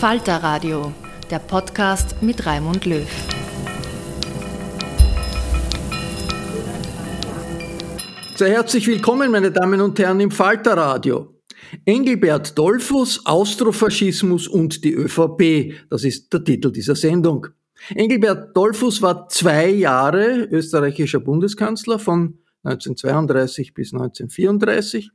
Falter Radio, der Podcast mit Raimund Löw. Sehr herzlich willkommen, meine Damen und Herren, im Falter Radio. Engelbert Dollfuss, Austrofaschismus und die ÖVP. Das ist der Titel dieser Sendung. Engelbert Dollfuss war zwei Jahre österreichischer Bundeskanzler von 1932 bis 1934.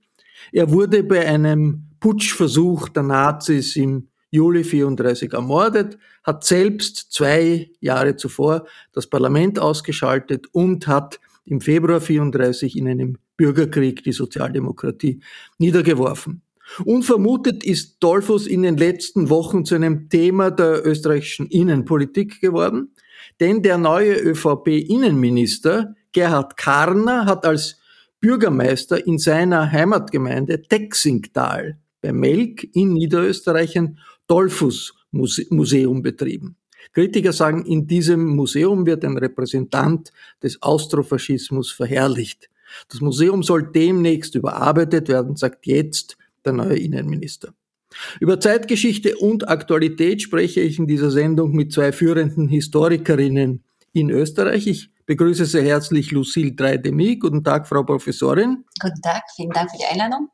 Er wurde bei einem Putschversuch der Nazis im Juli 34 ermordet, hat selbst zwei Jahre zuvor das Parlament ausgeschaltet und hat im Februar 34 in einem Bürgerkrieg die Sozialdemokratie niedergeworfen. Unvermutet ist Dollfuss in den letzten Wochen zu einem Thema der österreichischen Innenpolitik geworden, denn der neue ÖVP-Innenminister Gerhard Karner hat als Bürgermeister in seiner Heimatgemeinde Texingtal bei Melk in Niederösterreich ein Dollfuss-Museum betrieben. Kritiker sagen, in diesem Museum wird ein Repräsentant des Austrofaschismus verherrlicht. Das Museum soll demnächst überarbeitet werden, sagt jetzt der neue Innenminister. Über Zeitgeschichte und Aktualität spreche ich in dieser Sendung mit zwei führenden Historikerinnen in Österreich. Ich begrüße sehr herzlich Lucille Dreidemi. Guten Tag, Frau Professorin. Guten Tag, vielen Dank für die Einladung.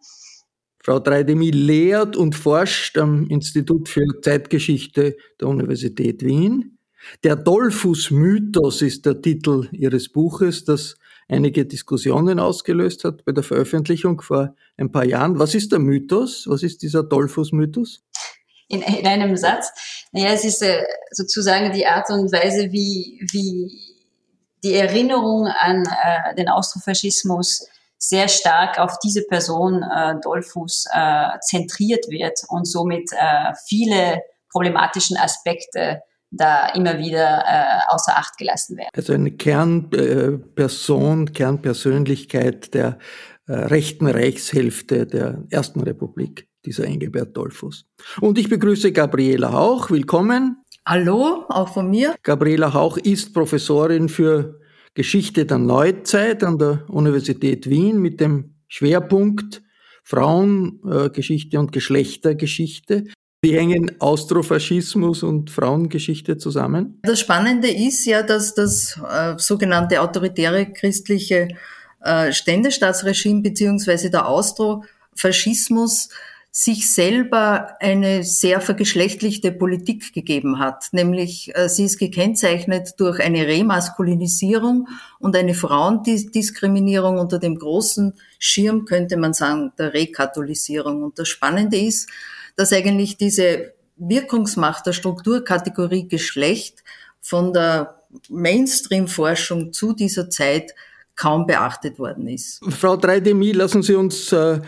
Frau Dreidemi lehrt und forscht am Institut für Zeitgeschichte der Universität Wien. Der Dollfuß-Mythos ist der Titel ihres Buches, das einige Diskussionen ausgelöst hat bei der Veröffentlichung vor ein paar Jahren. Was ist der Mythos? Was ist dieser Dollfuß-Mythos? In, in, einem Satz. Naja, es ist äh, sozusagen die Art und Weise, wie, wie die Erinnerung an äh, den Austrofaschismus sehr stark auf diese Person äh, Dollfuß äh, zentriert wird und somit äh, viele problematischen Aspekte da immer wieder äh, außer Acht gelassen werden. Also eine Kernperson, Kernpersönlichkeit der äh, rechten Reichshälfte der Ersten Republik, dieser Engelbert Dollfuß. Und ich begrüße Gabriela Hauch. Willkommen. Hallo, auch von mir. Gabriela Hauch ist Professorin für Geschichte der Neuzeit an der Universität Wien mit dem Schwerpunkt Frauengeschichte und Geschlechtergeschichte. Wie hängen Austrofaschismus und Frauengeschichte zusammen? Das Spannende ist ja, dass das äh, sogenannte autoritäre christliche äh, Ständestaatsregime beziehungsweise der Austrofaschismus sich selber eine sehr vergeschlechtlichte Politik gegeben hat. Nämlich äh, sie ist gekennzeichnet durch eine Remaskulinisierung und eine Frauendiskriminierung unter dem großen Schirm, könnte man sagen, der Rekatholisierung. Und das Spannende ist, dass eigentlich diese Wirkungsmacht der Strukturkategorie Geschlecht von der Mainstream-Forschung zu dieser Zeit kaum beachtet worden ist. Frau Dreidemi, lassen Sie uns äh,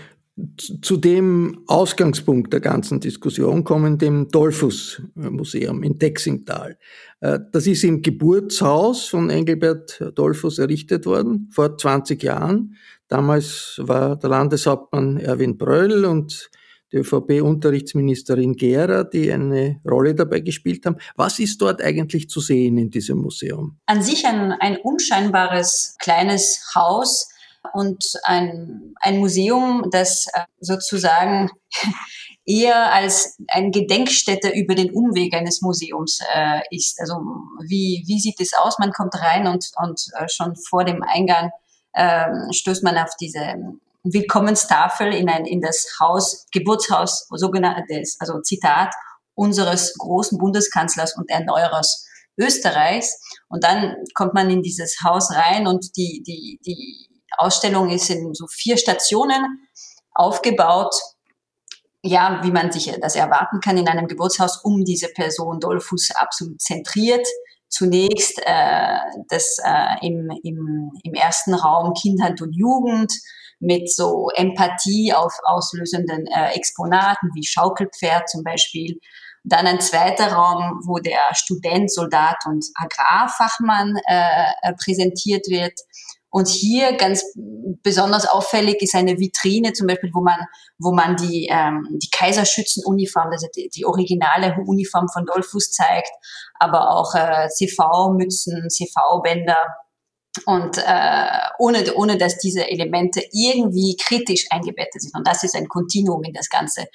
zu dem Ausgangspunkt der ganzen Diskussion kommen, dem Dollfuß-Museum in Dexingtal. Äh, das ist im Geburtshaus von Engelbert Dollfuß errichtet worden, vor 20 Jahren. Damals war der Landeshauptmann Erwin Bröll und die ÖVP-Unterrichtsministerin Gera, die eine Rolle dabei gespielt haben. Was ist dort eigentlich zu sehen in diesem Museum? An sich ein, ein unscheinbares kleines Haus und ein, ein Museum, das äh, sozusagen eher als ein Gedenkstätte über den Umweg eines Museums äh, ist. Also wie, wie sieht es aus? Man kommt rein und, und äh, schon vor dem Eingang äh, stößt man auf diese Willkommenstafel in, ein, in das Haus, Geburtshaus, sogenanntes, also Zitat, unseres großen Bundeskanzlers und Erneuerers Österreichs. Und dann kommt man in dieses Haus rein und die, die, die Ausstellung ist in so vier Stationen aufgebaut. Ja, wie man sich das erwarten kann in einem Geburtshaus, um diese Person Dollfuß absolut zentriert. Zunächst äh, das äh, im, im, im ersten Raum Kindheit und Jugend, mit so Empathie auf auslösenden äh, Exponaten wie Schaukelpferd zum Beispiel. Dann ein zweiter Raum, wo der Student, Soldat und Agrarfachmann äh, äh präsentiert wird. Und hier ganz besonders auffällig ist eine Vitrine zum Beispiel, wo man, wo man die, ähm, die Kaiserschützenuniform, also die, die originale Uniform von Dollfuß zeigt, aber auch äh, CV-Mützen, CV-Bänder und äh, ohne, ohne dass diese Elemente irgendwie kritisch eingebettet sind. Und das ist ein Kontinuum in das ganze,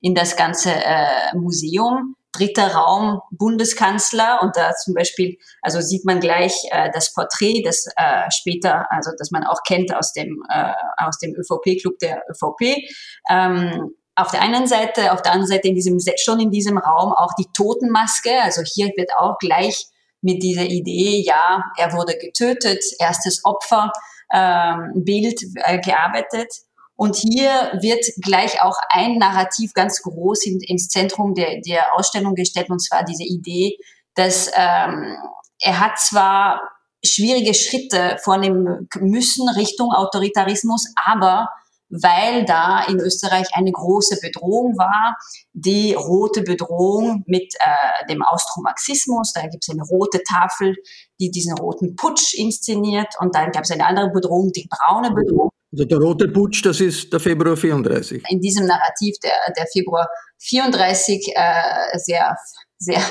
in das ganze äh, Museum. Dritter Raum Bundeskanzler und da zum Beispiel, also sieht man gleich äh, das Porträt, das äh, später, also das man auch kennt aus dem äh, aus dem ÖVP-Club der ÖVP. Ähm, auf der einen Seite, auf der anderen Seite in diesem schon in diesem Raum auch die Totenmaske. Also hier wird auch gleich mit dieser Idee, ja, er wurde getötet, erstes Opfer, ähm, Bild äh, gearbeitet. Und hier wird gleich auch ein Narrativ ganz groß in, ins Zentrum der, der Ausstellung gestellt, und zwar diese Idee, dass ähm, er hat zwar schwierige Schritte vornehmen müssen Richtung Autoritarismus, aber weil da in Österreich eine große Bedrohung war, die rote Bedrohung mit äh, dem Austromarxismus. Da gibt es eine rote Tafel, die diesen roten Putsch inszeniert und dann gab es eine andere Bedrohung, die braune Bedrohung. Also der rote Putsch, das ist der Februar 34. In diesem Narrativ der, der Februar 34 äh, sehr, sehr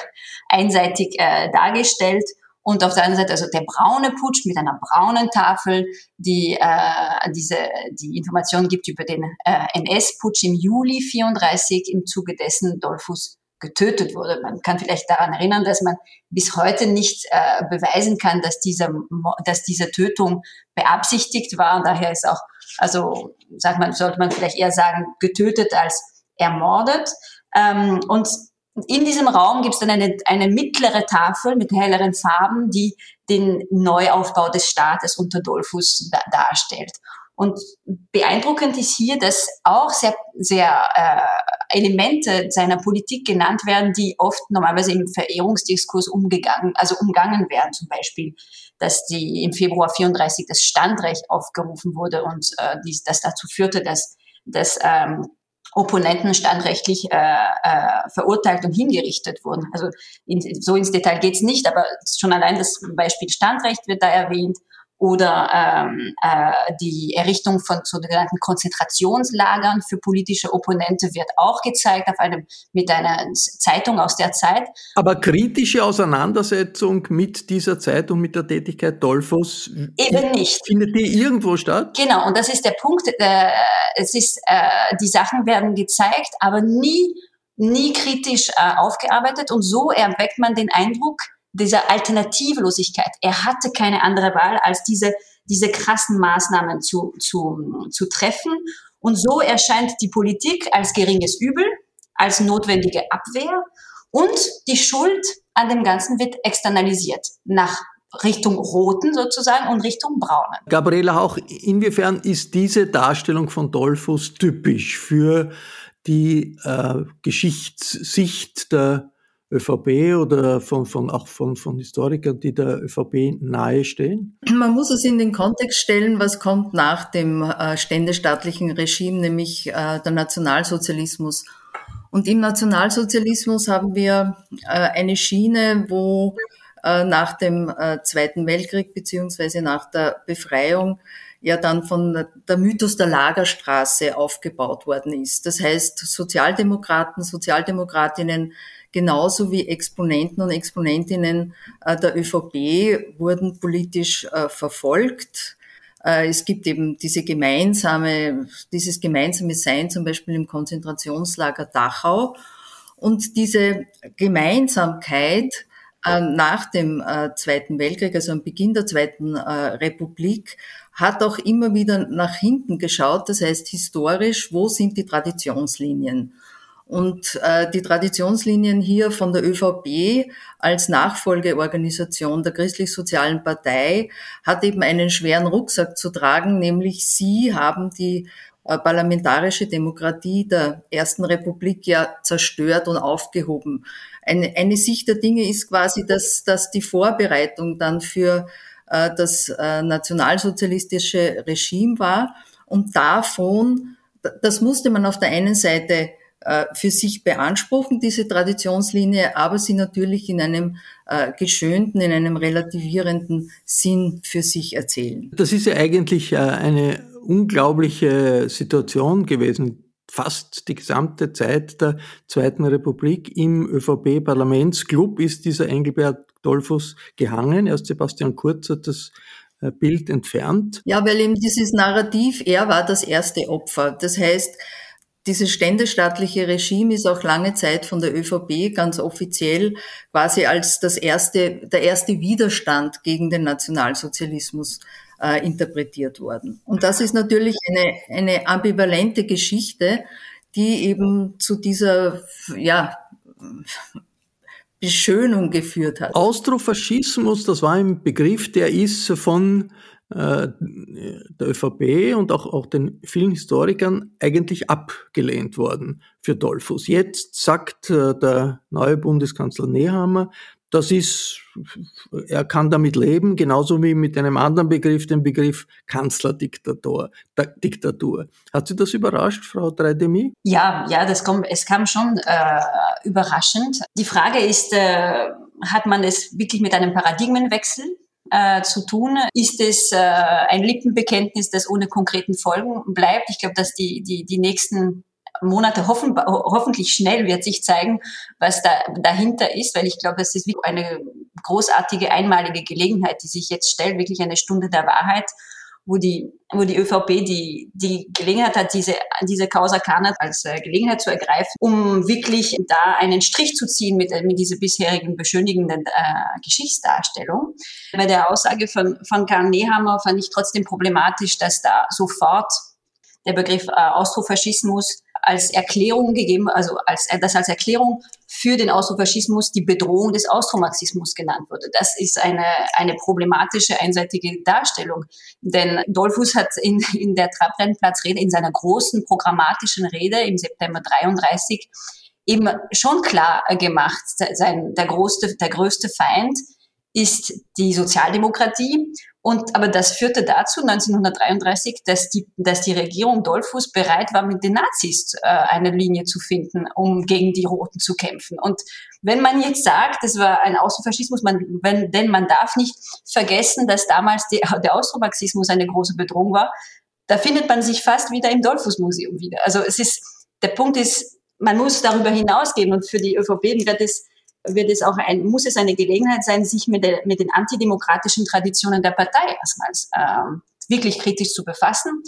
einseitig äh, dargestellt. Und auf der anderen Seite also der braune Putsch mit einer braunen Tafel, die äh, diese die Information gibt über den äh, NS-Putsch im Juli 34, im Zuge dessen Dollfuß getötet wurde. Man kann vielleicht daran erinnern, dass man bis heute nicht äh, beweisen kann, dass diese, dass diese Tötung beabsichtigt war. Und daher ist auch, also sagt man, sollte man vielleicht eher sagen, getötet als ermordet. Ähm, und in diesem Raum gibt es dann eine, eine mittlere Tafel mit helleren Farben, die den Neuaufbau des Staates unter Dollfuß da, darstellt. Und beeindruckend ist hier, dass auch sehr, sehr äh, Elemente seiner Politik genannt werden, die oft normalerweise im Verehrungsdiskurs umgegangen, also umgangen werden. Zum Beispiel, dass die im Februar 34 das Standrecht aufgerufen wurde und äh, dies, das dazu führte, dass, dass ähm, Opponenten standrechtlich äh, äh, verurteilt und hingerichtet wurden. Also in, so ins Detail geht's nicht, aber schon allein das Beispiel Standrecht wird da erwähnt oder ähm, äh, die Errichtung von sogenannten Konzentrationslagern für politische Opponente wird auch gezeigt auf einem mit einer Zeitung aus der Zeit. Aber kritische Auseinandersetzung mit dieser Zeit und mit der Tätigkeit Dolphos eben nicht findet die irgendwo statt? Genau und das ist der Punkt. Äh, es ist äh, die Sachen werden gezeigt, aber nie nie kritisch äh, aufgearbeitet und so erweckt man den Eindruck dieser Alternativlosigkeit. Er hatte keine andere Wahl, als diese, diese krassen Maßnahmen zu, zu, zu treffen. Und so erscheint die Politik als geringes Übel, als notwendige Abwehr und die Schuld an dem Ganzen wird externalisiert nach Richtung Roten sozusagen und Richtung Braunen. Gabriela auch inwiefern ist diese Darstellung von Dollfuß typisch für die äh, Geschichtssicht der ÖVP oder von, von, auch von, von Historikern, die der ÖVP nahestehen? Man muss es in den Kontext stellen, was kommt nach dem äh, ständestaatlichen Regime, nämlich äh, der Nationalsozialismus. Und im Nationalsozialismus haben wir äh, eine Schiene, wo äh, nach dem äh, Zweiten Weltkrieg beziehungsweise nach der Befreiung ja dann von der Mythos der Lagerstraße aufgebaut worden ist. Das heißt, Sozialdemokraten, Sozialdemokratinnen genauso wie Exponenten und Exponentinnen äh, der ÖVP wurden politisch äh, verfolgt. Äh, es gibt eben diese gemeinsame, dieses gemeinsame Sein zum Beispiel im Konzentrationslager Dachau. Und diese Gemeinsamkeit nach dem Zweiten Weltkrieg, also am Beginn der Zweiten Republik, hat auch immer wieder nach hinten geschaut. Das heißt, historisch, wo sind die Traditionslinien? Und äh, die Traditionslinien hier von der ÖVP als Nachfolgeorganisation der Christlich-Sozialen Partei hat eben einen schweren Rucksack zu tragen, nämlich sie haben die äh, parlamentarische Demokratie der Ersten Republik ja zerstört und aufgehoben. Eine, eine Sicht der Dinge ist quasi, dass, dass die Vorbereitung dann für äh, das äh, nationalsozialistische Regime war und davon, das musste man auf der einen Seite für sich beanspruchen, diese Traditionslinie, aber sie natürlich in einem äh, geschönten, in einem relativierenden Sinn für sich erzählen. Das ist ja eigentlich äh, eine unglaubliche Situation gewesen. Fast die gesamte Zeit der Zweiten Republik im ÖVP-Parlamentsclub ist dieser Engelbert Dolphus gehangen. Erst Sebastian Kurz hat das äh, Bild entfernt. Ja, weil eben dieses Narrativ, er war das erste Opfer. Das heißt, dieses ständestaatliche Regime ist auch lange Zeit von der ÖVP ganz offiziell quasi als das erste, der erste Widerstand gegen den Nationalsozialismus äh, interpretiert worden. Und das ist natürlich eine, eine ambivalente Geschichte, die eben zu dieser, ja, Beschönung geführt hat. Austrofaschismus, das war ein Begriff, der ist von äh, der ÖVP und auch, auch den vielen Historikern eigentlich abgelehnt worden für Dollfuß. Jetzt sagt äh, der neue Bundeskanzler Nehammer, das ist, er kann damit leben, genauso wie mit einem anderen Begriff, dem Begriff Kanzlerdiktatur. Diktatur. Hat Sie das überrascht, Frau Dreidemi? Ja, ja, das kommt, es kam schon äh, überraschend. Die Frage ist, äh, hat man es wirklich mit einem Paradigmenwechsel äh, zu tun. Ist es äh, ein Lippenbekenntnis, das ohne konkreten Folgen bleibt? Ich glaube, dass die, die, die nächsten Monate hoffen, hoffentlich schnell wird sich zeigen, was da dahinter ist, weil ich glaube, es ist eine großartige einmalige Gelegenheit, die sich jetzt stellt, wirklich eine Stunde der Wahrheit wo die, wo die ÖVP die, die Gelegenheit hat, diese, diese Causa Kanat als äh, Gelegenheit zu ergreifen, um wirklich da einen Strich zu ziehen mit, mit dieser bisherigen beschönigenden äh, Geschichtsdarstellung. Bei der Aussage von, von Karl Nehammer fand ich trotzdem problematisch, dass da sofort der Begriff äh, Austrofaschismus als Erklärung gegeben, also als, äh, das als Erklärung für den Austrofaschismus die Bedrohung des Austromarxismus genannt wurde. Das ist eine, eine problematische einseitige Darstellung. Denn Dollfuß hat in, in der Trabrennplatzrede, in seiner großen programmatischen Rede im September 33 eben schon klar gemacht, sein, der, größte, der größte Feind ist die Sozialdemokratie und, aber das führte dazu 1933, dass die, dass die Regierung Dollfuß bereit war, mit den Nazis äh, eine Linie zu finden, um gegen die Roten zu kämpfen. Und wenn man jetzt sagt, es war ein Außenfaschismus, man, wenn, denn man darf nicht vergessen, dass damals die, der Austromarxismus eine große Bedrohung war, da findet man sich fast wieder im Dollfuß-Museum wieder. Also es ist, der Punkt ist, man muss darüber hinausgehen und für die ÖVP wird es wird es auch ein, muss es eine Gelegenheit sein, sich mit, der, mit den antidemokratischen Traditionen der Partei erstmals ähm, wirklich kritisch zu befassen.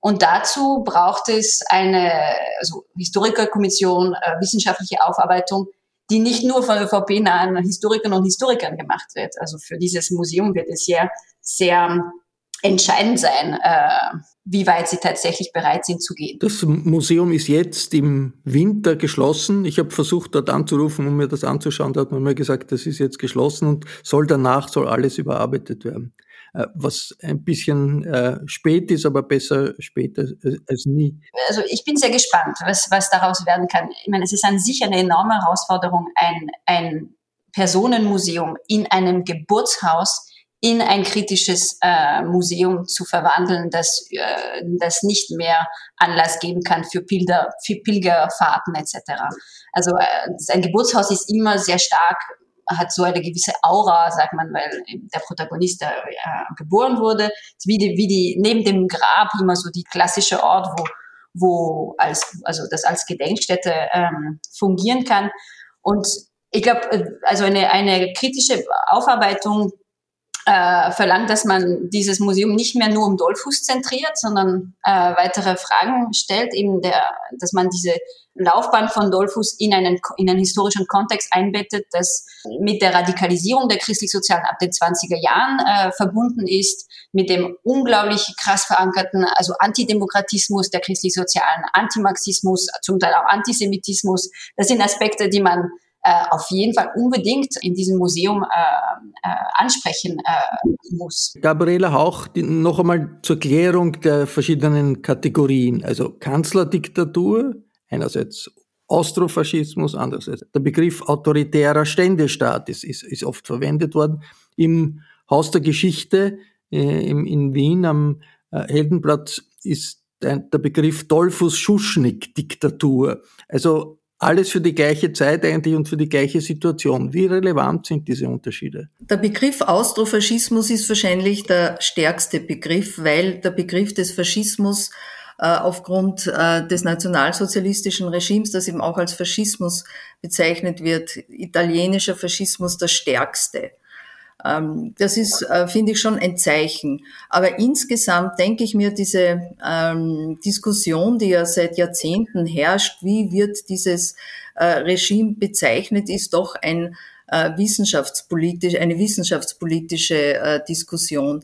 Und dazu braucht es eine also Historikerkommission, äh, wissenschaftliche Aufarbeitung, die nicht nur von ÖVP-nahen Historikern und Historikern gemacht wird. Also für dieses Museum wird es hier sehr entscheidend sein, äh, wie weit sie tatsächlich bereit sind zu gehen. Das Museum ist jetzt im Winter geschlossen. Ich habe versucht, dort anzurufen, um mir das anzuschauen. Da hat man mir gesagt, das ist jetzt geschlossen und soll danach soll alles überarbeitet werden. Äh, was ein bisschen äh, spät ist, aber besser später als nie. Also ich bin sehr gespannt, was, was daraus werden kann. Ich meine, es ist an sich eine enorme Herausforderung, ein, ein Personenmuseum in einem Geburtshaus in ein kritisches äh, Museum zu verwandeln, das, äh, das nicht mehr Anlass geben kann für, Pilger, für Pilgerfahrten etc. Also äh, ein Geburtshaus ist immer sehr stark, hat so eine gewisse Aura, sagt man, weil der Protagonist da äh, geboren wurde, wie die, wie die neben dem Grab immer so die klassische Ort, wo wo als also das als Gedenkstätte ähm, fungieren kann und ich glaube, äh, also eine, eine kritische Aufarbeitung äh, verlangt, dass man dieses Museum nicht mehr nur um Dollfuß zentriert, sondern äh, weitere Fragen stellt, eben der, dass man diese Laufbahn von Dollfuß in einen, in einen historischen Kontext einbettet, das mit der Radikalisierung der christlich-sozialen ab den 20er Jahren äh, verbunden ist, mit dem unglaublich krass verankerten, also Antidemokratismus der christlich-sozialen, Antimarxismus, zum Teil auch Antisemitismus. Das sind Aspekte, die man äh, auf jeden Fall unbedingt in diesem Museum äh, äh, ansprechen äh, muss. Gabriela Hauch, die, noch einmal zur Klärung der verschiedenen Kategorien. Also Kanzlerdiktatur, einerseits Austrofaschismus, andererseits der Begriff autoritärer Ständestaat ist, ist, ist oft verwendet worden. Im Haus der Geschichte äh, im, in Wien am äh, Heldenplatz ist der, Begriff Dollfuß-Schuschnigg-Diktatur. Also alles für die gleiche Zeit eigentlich und für die gleiche Situation. Wie relevant sind diese Unterschiede? Der Begriff Austrofaschismus ist wahrscheinlich der stärkste Begriff, weil der Begriff des Faschismus äh, aufgrund äh, des nationalsozialistischen Regimes, das eben auch als Faschismus bezeichnet wird, italienischer Faschismus der stärkste. Ähm, das ist, äh, finde ich, schon ein Zeichen. Aber insgesamt denke ich mir, diese ähm, Diskussion, die ja seit Jahrzehnten herrscht, wie wird dieses äh, Regime bezeichnet, ist doch ein äh, wissenschaftspolitisch, eine wissenschaftspolitische Diskussion,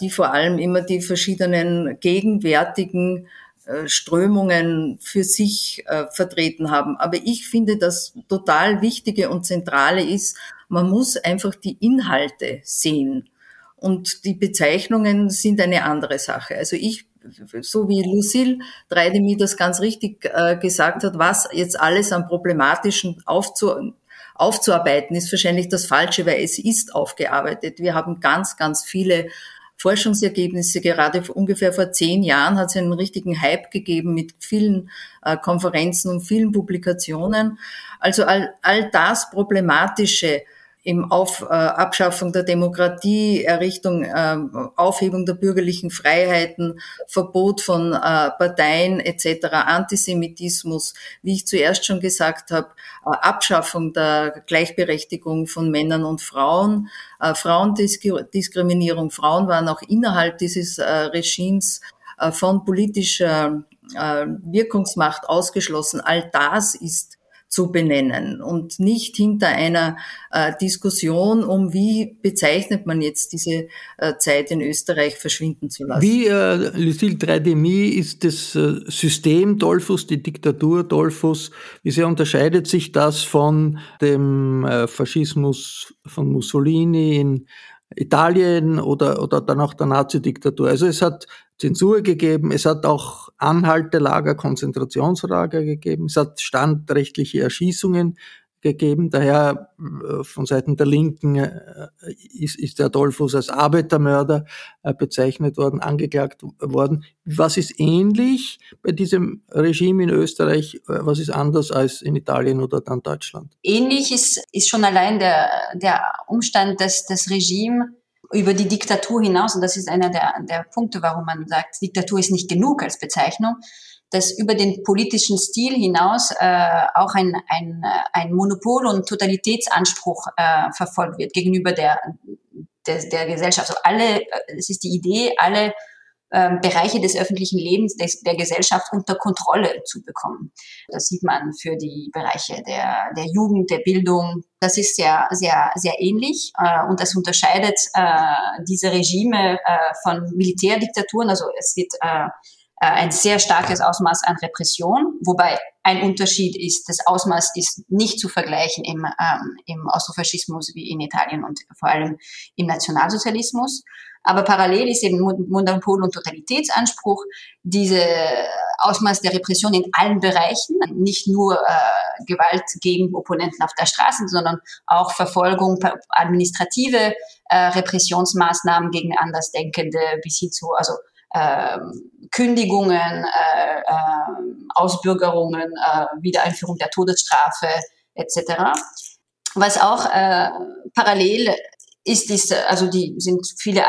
die vor allem immer die verschiedenen gegenwärtigen Strömungen für sich äh, vertreten haben. Aber ich finde, das total Wichtige und Zentrale ist, man muss einfach die Inhalte sehen. Und die Bezeichnungen sind eine andere Sache. Also ich, so wie Lucille Dreidemi das ganz richtig äh, gesagt hat, was jetzt alles an Problematischen aufzu, aufzuarbeiten, ist wahrscheinlich das Falsche, weil es ist aufgearbeitet. Wir haben ganz, ganz viele Forschungsergebnisse. Gerade ungefähr vor zehn Jahren hat es einen richtigen Hype gegeben mit vielen äh, Konferenzen und vielen Publikationen. Also all, all das Problematische, im Auf, äh, Abschaffung der Demokratie, Errichtung, äh, Aufhebung der bürgerlichen Freiheiten, Verbot von äh, Parteien etc., Antisemitismus, wie ich zuerst schon gesagt habe, äh, Abschaffung der Gleichberechtigung von Männern und Frauen, äh, Frauendiskriminierung. Frauen waren auch innerhalb dieses äh, Regimes äh, von politischer äh, Wirkungsmacht ausgeschlossen. All das ist zu benennen und nicht hinter einer äh, Diskussion um, wie bezeichnet man jetzt diese äh, Zeit in Österreich verschwinden zu lassen. Wie, äh, Lucille Dreidemi, ist das äh, System Dollfuss, die Diktatur Dollfuss, wie sehr unterscheidet sich das von dem äh, Faschismus von Mussolini in Italien oder, oder dann auch der Nazi-Diktatur. Also es hat Zensur gegeben, es hat auch Anhaltelager, Konzentrationslager gegeben, es hat standrechtliche Erschießungen gegeben. Daher äh, von Seiten der Linken äh, ist, ist der Adolphus als Arbeitermörder äh, bezeichnet worden, angeklagt worden. Was ist ähnlich bei diesem Regime in Österreich? Was ist anders als in Italien oder dann Deutschland? Ähnlich ist, ist schon allein der, der Umstand, dass das Regime über die Diktatur hinaus, und das ist einer der, der Punkte, warum man sagt, Diktatur ist nicht genug als Bezeichnung, dass über den politischen Stil hinaus äh, auch ein, ein, ein Monopol- und Totalitätsanspruch äh, verfolgt wird gegenüber der, der, der Gesellschaft. Also alle, es ist die Idee, alle ähm, Bereiche des öffentlichen Lebens des, der Gesellschaft unter Kontrolle zu bekommen. Das sieht man für die Bereiche der, der Jugend, der Bildung. Das ist sehr, sehr, sehr ähnlich äh, und das unterscheidet äh, diese Regime äh, von Militärdiktaturen. Also es wird äh, äh, ein sehr starkes Ausmaß an Repression, wobei ein Unterschied ist, das Ausmaß ist nicht zu vergleichen im, ähm, im Austrofaschismus wie in Italien und vor allem im Nationalsozialismus. Aber parallel ist eben Monopol- und Totalitätsanspruch, diese Ausmaß der Repression in allen Bereichen, nicht nur äh, Gewalt gegen Opponenten auf der Straße, sondern auch Verfolgung, administrative äh, Repressionsmaßnahmen gegen Andersdenkende bis hin zu also äh, Kündigungen, äh, äh, Ausbürgerungen, äh, Wiedereinführung der Todesstrafe etc. Was auch äh, parallel ist dies, also die sind viele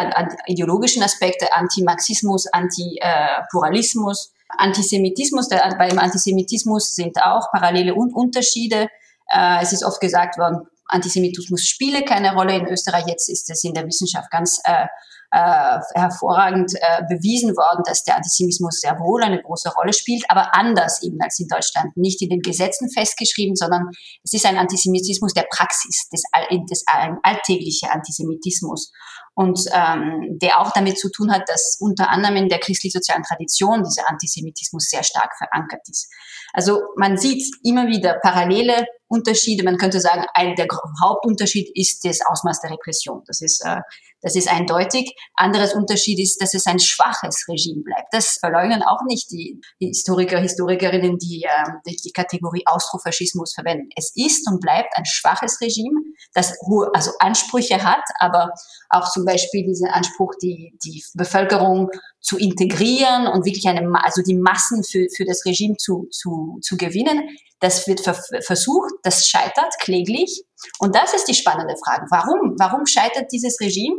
ideologischen Aspekte, Anti-Marxismus, Anti-Pluralismus, Antisemitismus. Der, beim Antisemitismus sind auch parallele Un Unterschiede. Äh, es ist oft gesagt worden, Antisemitismus spiele keine Rolle in Österreich. Jetzt ist es in der Wissenschaft ganz äh, äh, hervorragend äh, bewiesen worden, dass der Antisemitismus sehr wohl eine große Rolle spielt, aber anders eben als in Deutschland. Nicht in den Gesetzen festgeschrieben, sondern es ist ein Antisemitismus der Praxis, des, des ein alltäglicher Antisemitismus. Und ähm, der auch damit zu tun hat, dass unter anderem in der christlich-sozialen Tradition dieser Antisemitismus sehr stark verankert ist. Also man sieht immer wieder parallele Unterschiede. Man könnte sagen, ein der Hauptunterschied ist das Ausmaß der Repression. Das ist, äh, das ist eindeutig. Anderes Unterschied ist, dass es ein schwaches Regime bleibt. Das verleugnen auch nicht die, Historiker, Historikerinnen, die, äh, die die Kategorie Austrofaschismus verwenden. Es ist und bleibt ein schwaches Regime, das hohe, also Ansprüche hat, aber auch zum Beispiel diesen Anspruch, die, die Bevölkerung zu integrieren und wirklich eine, also die Massen für, für das Regime zu, zu, zu gewinnen. Das wird versucht, das scheitert kläglich. Und das ist die spannende Frage. Warum? Warum scheitert dieses Regime?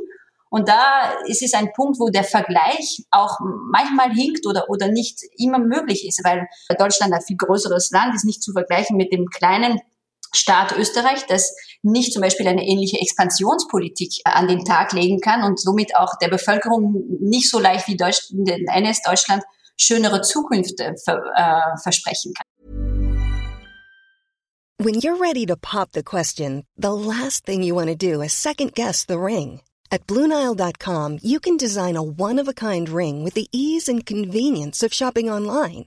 Und da ist es ein Punkt, wo der Vergleich auch manchmal hinkt oder, oder nicht immer möglich ist, weil Deutschland ein viel größeres Land ist, nicht zu vergleichen mit dem kleinen Staat Österreich, das nicht zum Beispiel eine ähnliche Expansionspolitik äh, an den Tag legen kann und somit auch der Bevölkerung nicht so leicht wie Deutsch, NS Deutschland schönere Zukünfte ver, äh, versprechen kann. When you're ready to pop the question, the last thing you want to do is second guess the ring. At BlueNile.com you can design a one-of-a-kind ring with the ease and convenience of shopping online.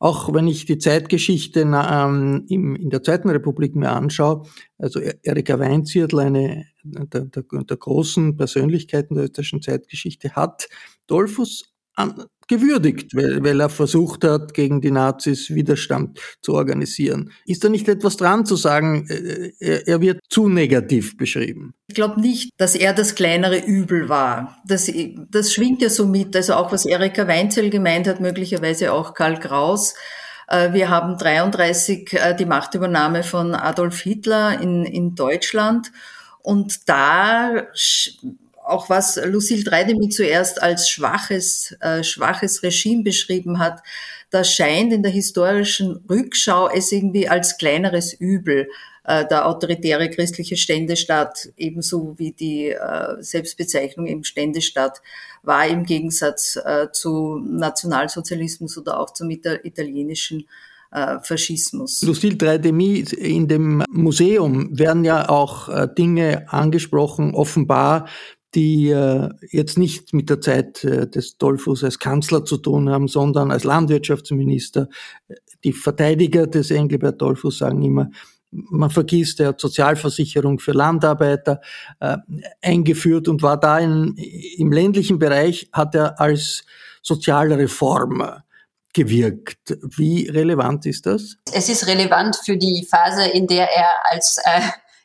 Auch wenn ich die Zeitgeschichte ähm, in der Zweiten Republik mir anschaue, also e-, Erika Weinziertl, eine der, der, der großen Persönlichkeiten der österreichischen Zeitgeschichte, hat Dollfuss an, gewürdigt, weil, weil er versucht hat, gegen die Nazis Widerstand zu organisieren. Ist da nicht etwas dran zu sagen, äh, er, er wird zu negativ beschrieben? Ich glaube nicht, dass er das kleinere Übel war. Das, das schwingt ja so mit. Also auch was Erika Weinzel gemeint hat, möglicherweise auch Karl Kraus. Äh, wir haben 33 äh, die Machtübernahme von Adolf Hitler in, in Deutschland. Und da auch was Lucille Dreidemi zuerst als schwaches, äh, schwaches Regime beschrieben hat, das scheint in der historischen Rückschau es irgendwie als kleineres Übel äh, der autoritäre christliche Ständestaat ebenso wie die äh, Selbstbezeichnung im Ständestaat war im Gegensatz äh, zu Nationalsozialismus oder auch zum italienischen äh, Faschismus. Lucille Dreidemi, in dem Museum werden ja auch äh, Dinge angesprochen, offenbar, die äh, jetzt nicht mit der Zeit äh, des Dollfuß als Kanzler zu tun haben, sondern als Landwirtschaftsminister. Die Verteidiger des Engelbert Dollfuß sagen immer, man vergisst, er hat Sozialversicherung für Landarbeiter äh, eingeführt und war da in, im ländlichen Bereich, hat er als Sozialreformer gewirkt. Wie relevant ist das? Es ist relevant für die Phase, in der er als äh,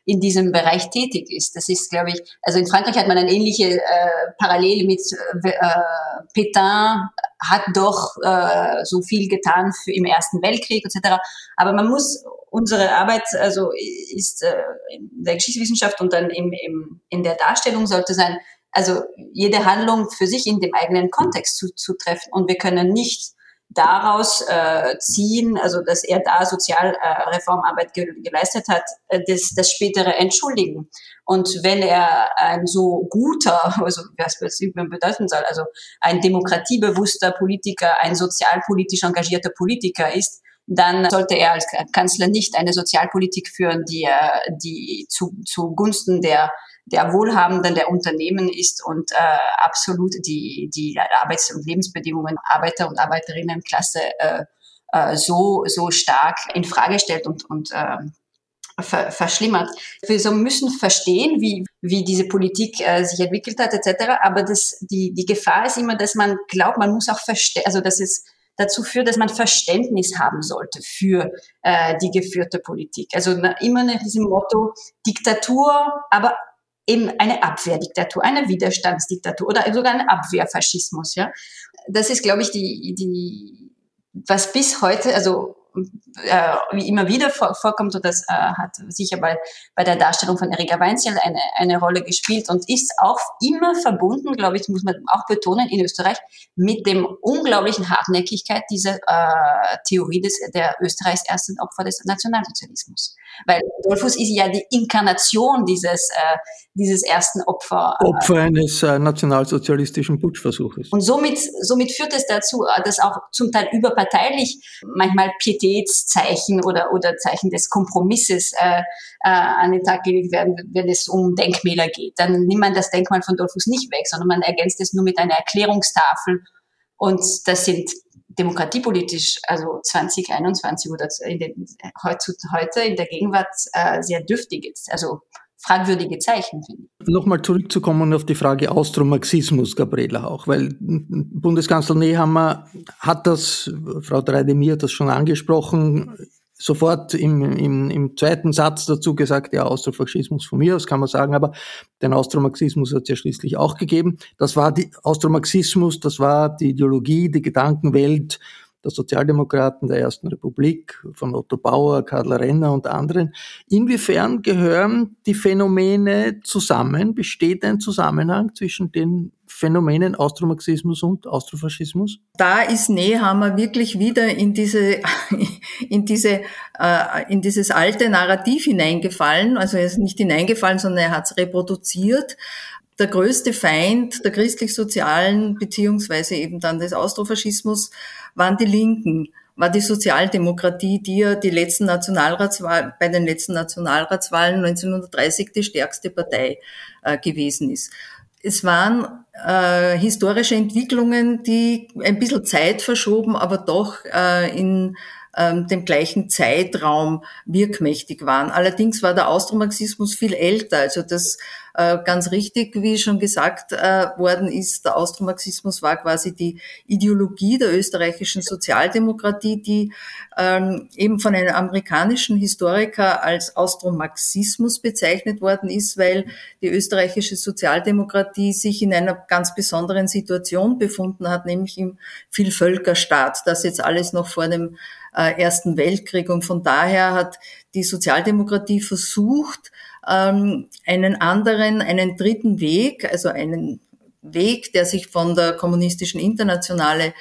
in diesem Bereich tätig ist. Das ist, glaube ich, also in Frankreich hat man eine ähnliche äh, Parallele mit äh, Pétain hat doch äh, so viel getan für im Ersten Weltkrieg etc. Aber man muss unsere Arbeit also ist äh, in der Geschichtswissenschaft und dann im, im, in der Darstellung sollte sein, also jede Handlung für sich in dem eigenen Kontext zu, zu treffen und wir können nicht daraus äh, ziehen, also dass er da Sozialreformarbeit äh, ge geleistet hat, äh, das, das spätere entschuldigen. Und wenn er ein so guter, also was das bedeuten soll, also ein demokratiebewusster Politiker, ein sozialpolitisch engagierter Politiker ist, dann sollte er als Kanzler nicht eine Sozialpolitik führen, die, äh, die zu, zugunsten der der Wohlhabenden der Unternehmen ist und äh, absolut die, die Arbeits- und Lebensbedingungen Arbeiter- und Arbeiterinnenklasse äh, äh, so, so stark in Frage stellt und, und äh, ver verschlimmert. Wir so müssen verstehen, wie, wie diese Politik äh, sich entwickelt hat, etc. Aber das, die, die Gefahr ist immer, dass man glaubt, man muss auch verstehen, also dass es dazu führt, dass man Verständnis haben sollte für äh, die geführte Politik. Also na, immer nach diesem Motto Diktatur, aber eben eine Abwehrdiktatur, eine Widerstandsdiktatur oder sogar ein Abwehrfaschismus. Ja, das ist, glaube ich, die, die, was bis heute, also äh, wie immer wieder vor, vorkommt und das äh, hat sicher bei, bei der Darstellung von Erika Weinzel eine, eine Rolle gespielt und ist auch immer verbunden, glaube ich, muss man auch betonen, in Österreich mit dem unglaublichen Hartnäckigkeit dieser äh, Theorie des, der Österreichs ersten Opfer des Nationalsozialismus. Weil Dollfuss ist ja die Inkarnation dieses, äh, dieses ersten Opfer. Äh, Opfer eines äh, nationalsozialistischen Putschversuches. Und somit, somit führt es dazu, äh, dass auch zum Teil überparteilich manchmal Pietätszeichen oder, oder Zeichen des Kompromisses äh, äh, an den Tag gelegt werden, wenn es um Denkmäler geht. Dann nimmt man das Denkmal von Dollfuß nicht weg, sondern man ergänzt es nur mit einer Erklärungstafel. Und das sind demokratiepolitisch, also 2021 oder in den, heute in der Gegenwart äh, sehr dürftige, also fragwürdige Zeichen finde. Nochmal zurückzukommen auf die Frage Austromarxismus, Gabriela auch, weil Bundeskanzler Nehammer hat das, Frau Dreidemir hat das schon angesprochen, sofort im, im, im zweiten Satz dazu gesagt, ja, Austrofaschismus von mir aus kann man sagen, aber den Austromarxismus hat es ja schließlich auch gegeben. Das war die Austromarxismus, das war die Ideologie, die Gedankenwelt der Sozialdemokraten der Ersten Republik, von Otto Bauer, Karl Renner und anderen. Inwiefern gehören die Phänomene zusammen? Besteht ein Zusammenhang zwischen den Phänomenen Austromarxismus und Austrofaschismus? Da ist Nehammer wirklich wieder in diese, in diese, äh, in dieses alte Narrativ hineingefallen. Also er ist nicht hineingefallen, sondern er hat es reproduziert der größte Feind der christlich-sozialen beziehungsweise eben dann des Austrofaschismus waren die Linken, war die Sozialdemokratie, die ja die letzten Nationalratswahlen, bei den letzten Nationalratswahlen 1930 die stärkste Partei äh, gewesen ist. Es waren äh, historische Entwicklungen, die ein bisschen Zeit verschoben, aber doch äh, in ähm, dem gleichen Zeitraum wirkmächtig waren. Allerdings war der Austromarxismus viel älter. Also das ganz richtig, wie schon gesagt äh, worden ist, der Austromarxismus war quasi die Ideologie der österreichischen Sozialdemokratie, die ähm, eben von einem amerikanischen Historiker als Austromarxismus bezeichnet worden ist, weil die österreichische Sozialdemokratie sich in einer ganz besonderen Situation befunden hat, nämlich im Vielvölkerstaat. Das jetzt alles noch vor dem äh, Ersten Weltkrieg. Und von daher hat die Sozialdemokratie versucht, ähm, einen anderen, einen dritten Weg, also einen Weg, der sich von der kommunistischen Internationale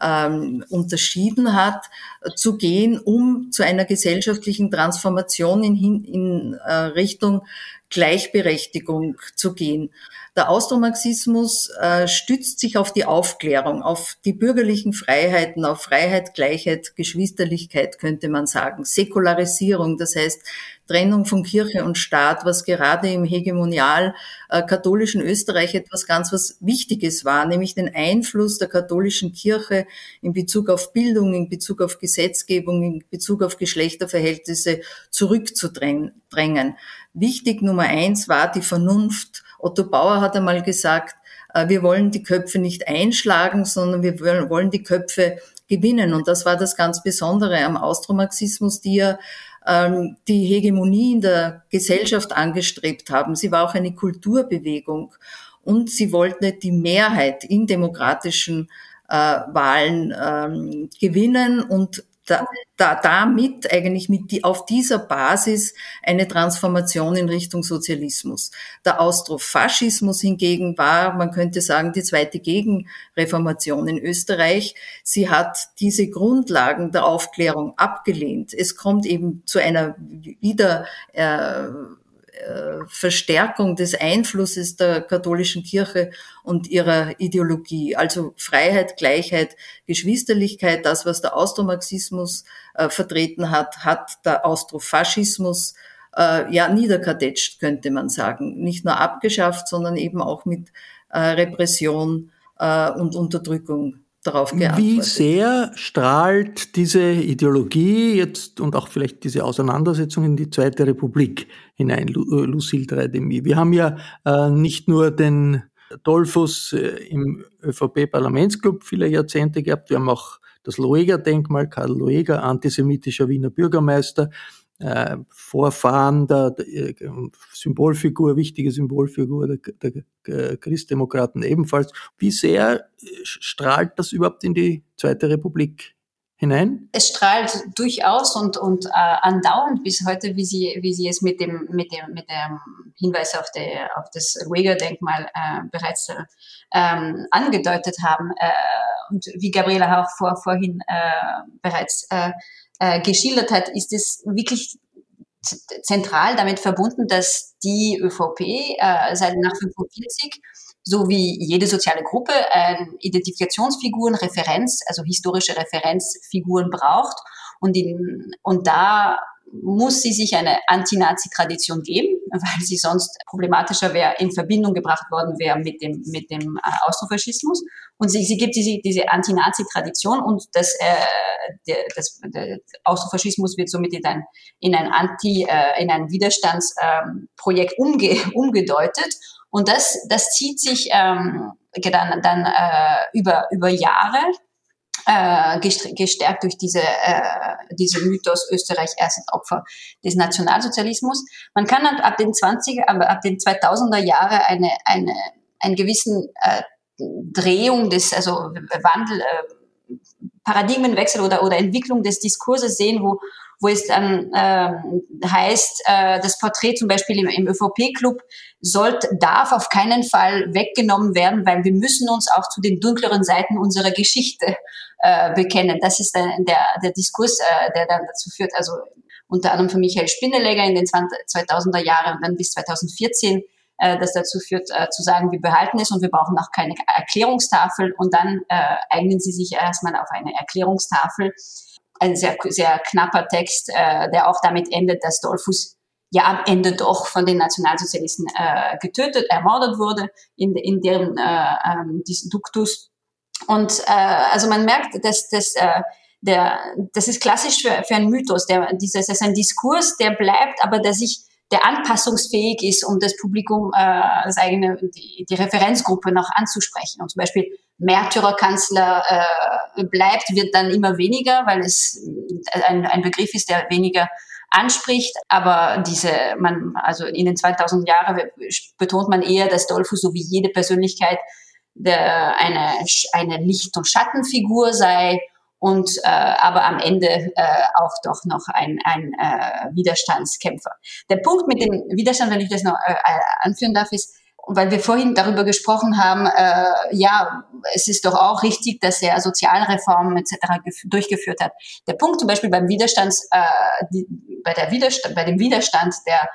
ähm, unterschieden hat, zu gehen, um zu einer gesellschaftlichen Transformation in, in äh, Richtung Gleichberechtigung zu gehen. Der Austromarxismus äh, stützt sich auf die Aufklärung, auf die bürgerlichen Freiheiten, auf Freiheit, Gleichheit, Geschwisterlichkeit könnte man sagen, Säkularisierung, das heißt Trennung von Kirche und Staat, was gerade im hegemonial äh, katholischen Österreich etwas ganz was Wichtiges war, nämlich den Einfluss der katholischen Kirche in Bezug auf Bildung, in Bezug auf Gesetzgebung, in Bezug auf Geschlechterverhältnisse zurückzudrängen. Wichtig Nummer eins war die Vernunft Otto Bauer hat einmal gesagt, äh, wir wollen die Köpfe nicht einschlagen, sondern wir wollen die Köpfe gewinnen. Und das war das ganz Besondere am Austromarxismus, die ja ähm, die Hegemonie in der Gesellschaft angestrebt haben. Sie war auch eine Kulturbewegung und sie wollten die Mehrheit in demokratischen äh, Wahlen ähm, gewinnen und da, da, damit eigentlich mit die, auf dieser Basis eine Transformation in Richtung Sozialismus. Der Austrofaschismus hingegen war, man könnte sagen, die zweite Gegenreformation in Österreich. Sie hat diese Grundlagen der Aufklärung abgelehnt. Es kommt eben zu einer wieder äh, Verstärkung des Einflusses der katholischen Kirche und ihrer Ideologie. Also Freiheit, Gleichheit, Geschwisterlichkeit, das, was der Austromarxismus äh, vertreten hat, hat der Austrofaschismus äh, ja niederkadetscht, könnte man sagen. Nicht nur abgeschafft, sondern eben auch mit äh, Repression äh, und Unterdrückung darauf geantwortet. Wie sehr strahlt diese Ideologie jetzt und auch vielleicht diese Auseinandersetzung in die Zweite Republik hinein, äh, Lucille Dreidemi? Wir haben ja äh, nicht nur den Dolphus äh, im ÖVP-Parlamentsclub viele Jahrzehnte gehabt, wir haben auch das Loeger-Denkmal, Karl Loeger, antisemitischer Wiener Bürgermeister äh, Vorfahren der, äh, Symbolfigur, wichtige Symbolfigur der, der, Christdemokraten ebenfalls. Wie sehr äh, strahlt das überhaupt in die Zweite Republik hinein? Es strahlt durchaus und, und äh, andauernd bis heute, wie Sie, wie Sie es mit dem, mit dem, mit dem Hinweis auf, die, auf das Weger-Denkmal äh, bereits äh, ähm, angedeutet haben äh, und wie Gabriela auch vor, vorhin äh, bereits äh, äh, geschildert hat, ist es wirklich zentral damit verbunden, dass die ÖVP äh, seit nach 45 so wie jede soziale Gruppe äh, Identifikationsfiguren, Referenz, also historische Referenzfiguren braucht und, in, und da muss sie sich eine Anti-Nazi-Tradition geben, weil sie sonst problematischer wäre, in Verbindung gebracht worden wäre mit dem, mit dem äh, Austrofaschismus. Und sie, sie gibt diese, diese Anti-Nazi-Tradition und das, äh, der, das, der Austrofaschismus wird somit in ein, in ein Anti-, äh, in ein Widerstandsprojekt ähm, umge, umgedeutet. Und das, das zieht sich ähm, dann, dann äh, über, über Jahre äh, gestärkt durch diese, äh, diese Mythos Österreich erstes Opfer des Nationalsozialismus. Man kann ab den 20er, aber ab den 2000er Jahre eine, eine, einen gewissen äh, Drehung des, also Wandel, äh, Paradigmenwechsel oder, oder Entwicklung des Diskurses sehen, wo, wo es dann ähm, heißt, äh, das Porträt zum Beispiel im, im ÖVP-Club sollte, darf auf keinen Fall weggenommen werden, weil wir müssen uns auch zu den dunkleren Seiten unserer Geschichte äh, bekennen. Das ist der, der, der Diskurs, äh, der dann dazu führt, also unter anderem von Michael Spindelegger in den 2000er Jahren und dann bis 2014 äh, das dazu führt, äh, zu sagen, wir behalten es und wir brauchen auch keine Erklärungstafel und dann äh, eignen sie sich erstmal auf eine Erklärungstafel. Ein sehr, sehr knapper Text, äh, der auch damit endet, dass Dollfuß ja am Ende doch von den Nationalsozialisten äh, getötet, ermordet wurde, in, in deren äh, ähm, diesen Duktus. Und äh, also man merkt, dass, dass äh, der, das ist klassisch für, für einen Mythos. Der, dieses, das ist ein Diskurs, der bleibt, aber der sich der anpassungsfähig ist, um das Publikum, äh, das eigene, die, die Referenzgruppe noch anzusprechen. Und zum Beispiel Märtyrerkanzler äh, bleibt, wird dann immer weniger, weil es ein, ein Begriff ist, der weniger anspricht. Aber diese, man, also in den 2000 Jahren betont man eher, dass Dolphus so wie jede Persönlichkeit der, eine, eine Licht- und Schattenfigur sei und äh, aber am Ende äh, auch doch noch ein, ein äh, Widerstandskämpfer. Der Punkt mit dem Widerstand, wenn ich das noch äh, anführen darf, ist, weil wir vorhin darüber gesprochen haben, äh, ja, es ist doch auch richtig, dass er Sozialreformen etc. durchgeführt hat. Der Punkt zum Beispiel beim Widerstands, äh, bei der Widerstand, bei dem Widerstand der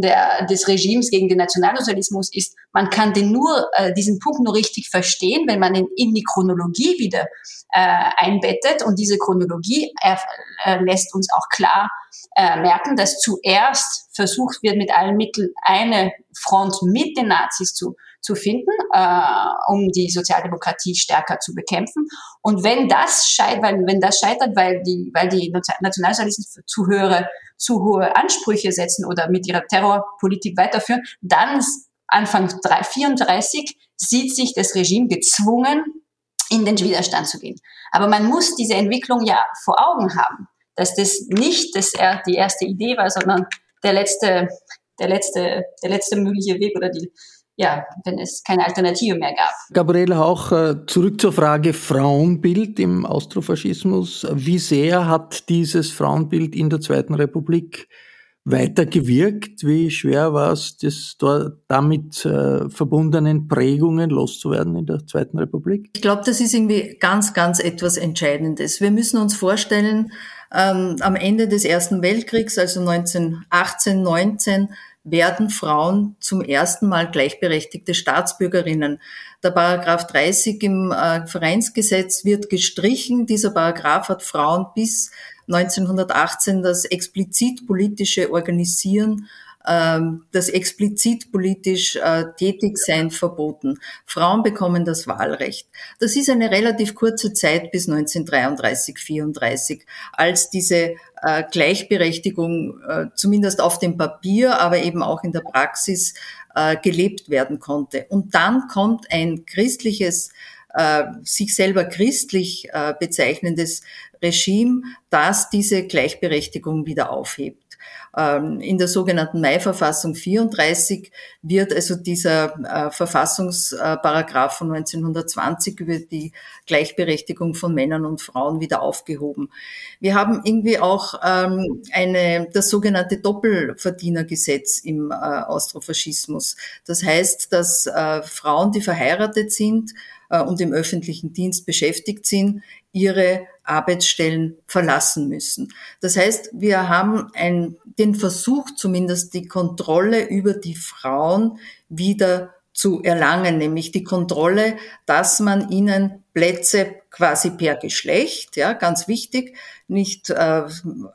der, des Regimes gegen den Nationalsozialismus ist, man kann den nur, äh, diesen Punkt nur richtig verstehen, wenn man ihn in die Chronologie wieder äh, einbettet. Und diese Chronologie äh, lässt uns auch klar äh, merken, dass zuerst versucht wird, mit allen Mitteln eine Front mit den Nazis zu zu finden, äh, um die Sozialdemokratie stärker zu bekämpfen. Und wenn das scheitert, weil, wenn das scheitert, weil die, weil die Nationalsozialisten zu höhere, zu hohe Ansprüche setzen oder mit ihrer Terrorpolitik weiterführen, dann Anfang 34 sieht sich das Regime gezwungen, in den Widerstand zu gehen. Aber man muss diese Entwicklung ja vor Augen haben, dass das nicht das er, die erste Idee war, sondern der letzte, der letzte, der letzte mögliche Weg oder die, ja, wenn es keine Alternative mehr gab. Gabriele Hauch, äh, zurück zur Frage Frauenbild im Austrofaschismus. Wie sehr hat dieses Frauenbild in der Zweiten Republik weiter gewirkt? Wie schwer war es, das damit äh, verbundenen Prägungen loszuwerden in der Zweiten Republik? Ich glaube, das ist irgendwie ganz, ganz etwas Entscheidendes. Wir müssen uns vorstellen, ähm, am Ende des Ersten Weltkriegs, also 1918, 19, werden Frauen zum ersten Mal gleichberechtigte Staatsbürgerinnen. Der Paragraph 30 im äh, Vereinsgesetz wird gestrichen. Dieser Paragraph hat Frauen bis 1918 das explizit politische Organisieren das explizit politisch äh, tätig sein verboten. Frauen bekommen das Wahlrecht. Das ist eine relativ kurze Zeit bis 1933, 34, als diese äh, Gleichberechtigung äh, zumindest auf dem Papier, aber eben auch in der Praxis gelebt werden konnte. Und dann kommt ein christliches sich selber christlich bezeichnendes Regime, das diese Gleichberechtigung wieder aufhebt. Ähm, in der sogenannten Mai-Verfassung 34 wird also dieser äh, Verfassungsparagraph von 1920 über die Gleichberechtigung von Männern und Frauen wieder aufgehoben. Wir haben irgendwie auch ähm, eine, das sogenannte Doppelverdienergesetz im äh, Austrofaschismus. Das heißt, dass äh, Frauen, die verheiratet sind, und im öffentlichen Dienst beschäftigt sind, ihre Arbeitsstellen verlassen müssen. Das heißt, wir haben ein, den Versuch, zumindest die Kontrolle über die Frauen wieder zu erlangen, nämlich die Kontrolle, dass man ihnen Plätze quasi per Geschlecht, ja, ganz wichtig, nicht äh,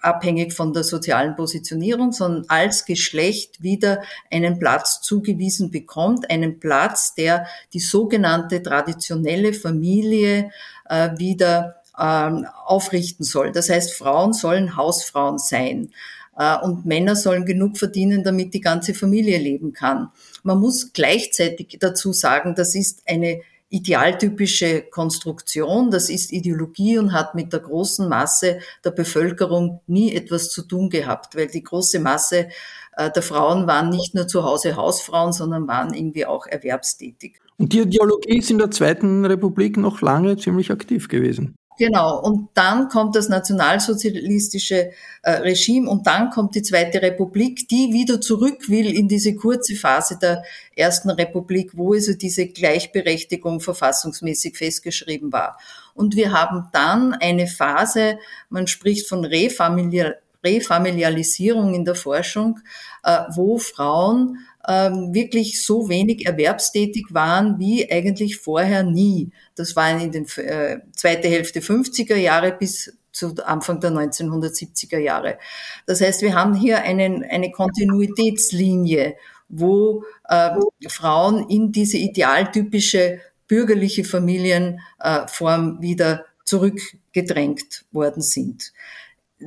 abhängig von der sozialen Positionierung, sondern als Geschlecht wieder einen Platz zugewiesen bekommt, einen Platz, der die sogenannte traditionelle Familie äh, wieder ähm, aufrichten soll. Das heißt, Frauen sollen Hausfrauen sein äh, und Männer sollen genug verdienen, damit die ganze Familie leben kann. Man muss gleichzeitig dazu sagen, das ist eine idealtypische Konstruktion, das ist Ideologie und hat mit der großen Masse der Bevölkerung nie etwas zu tun gehabt, weil die große Masse äh, der Frauen waren nicht nur zu Hause Hausfrauen, sondern waren irgendwie auch erwerbstätig. Und die Ideologie ist in der Zweiten Republik noch lange ziemlich aktiv gewesen. Genau, und dann kommt das nationalsozialistische äh, Regime und dann kommt die Zweite Republik, die wieder zurück will in diese kurze Phase der Ersten Republik, wo also diese Gleichberechtigung verfassungsmäßig festgeschrieben war. Und wir haben dann eine Phase, man spricht von Refamiliar Refamilialisierung in der Forschung, äh, wo Frauen ähm, wirklich so wenig erwerbstätig waren wie eigentlich vorher nie. Das war in den äh, zweite Hälfte 50er Jahre bis zu Anfang der 1970er Jahre. Das heißt, wir haben hier einen, eine Kontinuitätslinie, wo äh, Frauen in diese idealtypische bürgerliche Familienform äh, wieder zurückgedrängt worden sind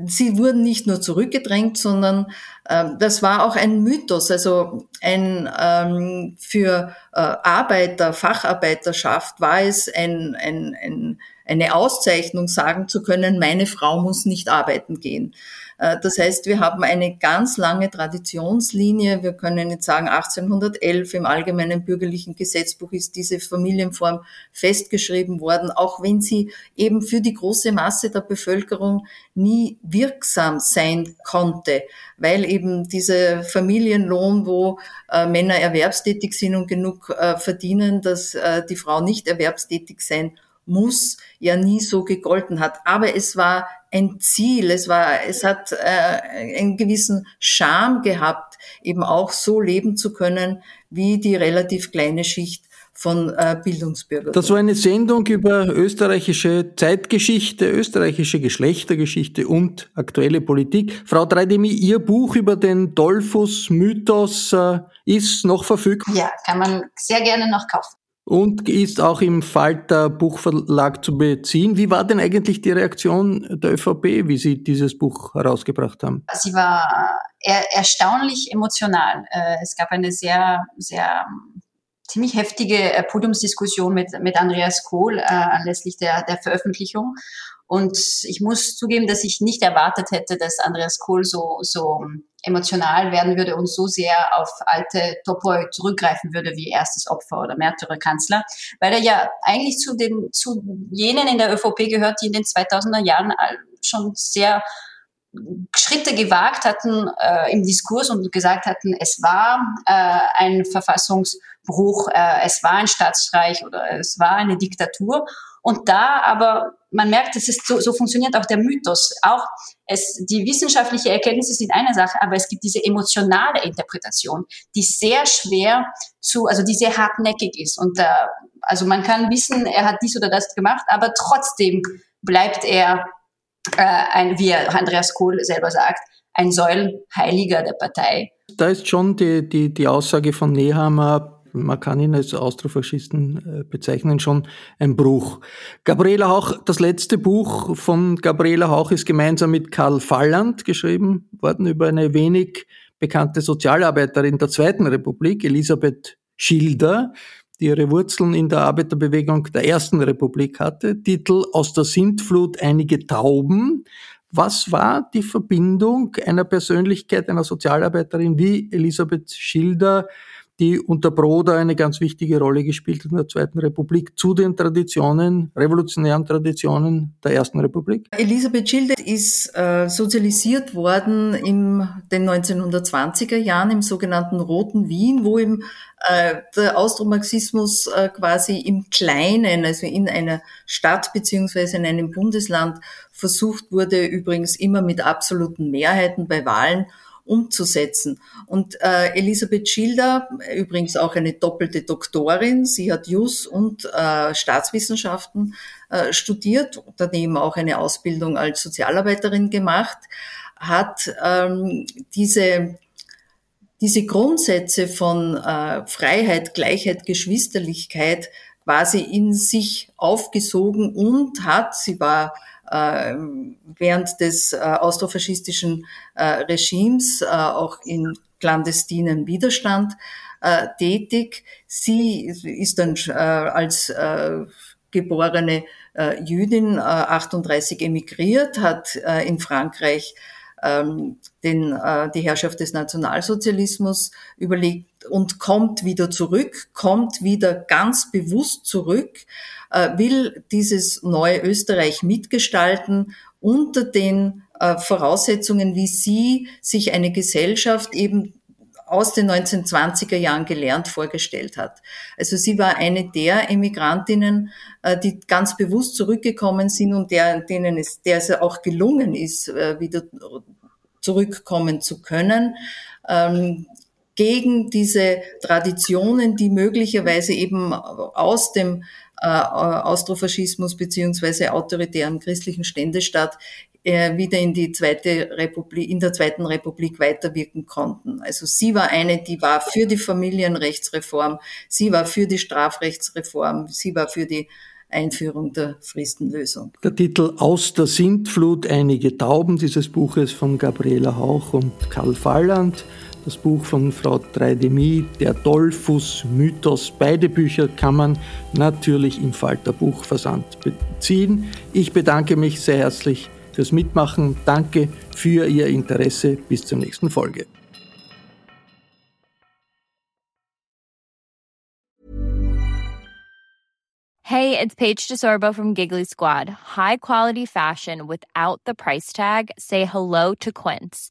sie wurden nicht nur zurückgedrängt, sondern äh, das war auch ein Mythos, also ein ähm, für äh, Arbeiter, Facharbeiterschaft war es ein, ein, ein, eine Auszeichnung, sagen zu können, meine Frau muss nicht arbeiten gehen. Äh, das heißt, wir haben eine ganz lange Traditionslinie. Wir können jetzt sagen, 1811 im Allgemeinen Bürgerlichen Gesetzbuch ist diese Familienform festgeschrieben worden, auch wenn sie eben für die große Masse der Bevölkerung nie wirksam sein konnte, weil eben diese Familienlohn, wo äh, Männer erwerbstätig sind und genug äh, verdienen, dass die Frau nicht erwerbstätig sein muss, ja nie so gegolten hat. Aber es war ein Ziel, es war, es hat äh, einen gewissen Charme gehabt, eben auch so leben zu können, wie die relativ kleine Schicht von äh, Bildungsbürgern. Das war eine Sendung über österreichische Zeitgeschichte, österreichische Geschlechtergeschichte und aktuelle Politik. Frau Dreidemi, Ihr Buch über den Dollfuss-Mythos äh, ist noch verfügbar? Ja, kann man sehr gerne noch kaufen und ist auch im Falter Buchverlag zu beziehen. Wie war denn eigentlich die Reaktion der ÖVP, wie Sie dieses Buch herausgebracht haben? Sie war er erstaunlich emotional. Äh, es gab eine sehr, sehr ziemlich heftige äh, Podiumsdiskussion mit, mit Andreas Kohl äh, anlässlich der, der Veröffentlichung. Und ich muss zugeben, dass ich nicht erwartet hätte, dass Andreas Kohl so, so emotional werden würde und so sehr auf alte Topoi zurückgreifen würde wie erstes Opfer oder Märtyrerkanzler, weil er ja eigentlich zu den, zu jenen in der ÖVP gehört, die in den 2000er Jahren schon sehr Schritte gewagt hatten äh, im Diskurs und gesagt hatten, es war äh, ein Verfassungsbruch, äh, es war ein Staatsstreich oder es war eine Diktatur. Und da aber, man merkt, es ist so, so funktioniert auch der Mythos. Auch es, die wissenschaftliche Erkenntnisse sind eine Sache, aber es gibt diese emotionale Interpretation, die sehr schwer zu, also die sehr hartnäckig ist. Und äh, also man kann wissen, er hat dies oder das gemacht, aber trotzdem bleibt er äh, ein, wie Andreas Kohl selber sagt, ein Säulenheiliger der Partei. Da ist schon die, die, die Aussage von Nehammer, man kann ihn als Austrofaschisten äh, bezeichnen, schon ein Bruch. Gabriela Hauch, das letzte Buch von Gabriela Hauch ist gemeinsam mit Karl Falland geschrieben worden über eine wenig bekannte Sozialarbeiterin der Zweiten Republik, Elisabeth Schilder, die ihre Wurzeln in der Arbeiterbewegung der Ersten Republik hatte. Titel Aus der Sintflut einige Tauben. Was war die Verbindung einer Persönlichkeit, einer Sozialarbeiterin wie Elisabeth Schilder die unter Broder eine ganz wichtige Rolle gespielt hat in der Zweiten Republik, zu den Traditionen, revolutionären Traditionen der Ersten Republik? Elisabeth Schilder ist äh, sozialisiert worden in den 1920er Jahren im sogenannten Roten Wien, wo eben äh, der Austromarxismus äh, quasi im Kleinen, also in einer Stadt beziehungsweise in einem Bundesland versucht wurde, übrigens immer mit absoluten Mehrheiten bei Wahlen umzusetzen. Und äh, Elisabeth Schilder, übrigens auch eine doppelte Doktorin, sie hat Jus und äh, Staatswissenschaften äh, studiert, daneben auch eine Ausbildung als Sozialarbeiterin gemacht, hat ähm, diese diese Grundsätze von äh, Freiheit, Gleichheit, Geschwisterlichkeit quasi in sich aufgesogen und hat, sie war während des äh, austrofaschistischen äh, Regimes auch in clandestinen Widerstand tätig. Sie ist dann als geborene Jüdin 38 emigriert, hat in Frankreich ähm, den, die Herrschaft des Nationalsozialismus überlegt und kommt wieder zurück, kommt wieder ganz bewusst zurück äh, will dieses neue Österreich mitgestalten unter den äh, Voraussetzungen, wie sie sich eine Gesellschaft eben aus den 1920er Jahren gelernt vorgestellt hat. Also sie war eine der Emigrantinnen, äh, die ganz bewusst zurückgekommen sind und der, denen es, der es auch gelungen ist, wieder zurückkommen zu können. Ähm, gegen diese Traditionen, die möglicherweise eben aus dem äh, Austrofaschismus beziehungsweise autoritären christlichen Ständestaat äh, wieder in die zweite Republik, in der zweiten Republik weiterwirken konnten. Also sie war eine, die war für die Familienrechtsreform, sie war für die Strafrechtsreform, sie war für die Einführung der Fristenlösung. Der Titel Aus der Sintflut einige Tauben dieses Buches von Gabriela Hauch und Karl Falland das Buch von Frau Dreidemi, Der Dollfuß Mythos. Beide Bücher kann man natürlich im Falter Buchversand beziehen. Ich bedanke mich sehr herzlich fürs Mitmachen. Danke für Ihr Interesse. Bis zur nächsten Folge. Hey, it's Paige DeSorbo from Giggly Squad. High quality fashion without the price tag. Say hello to Quince.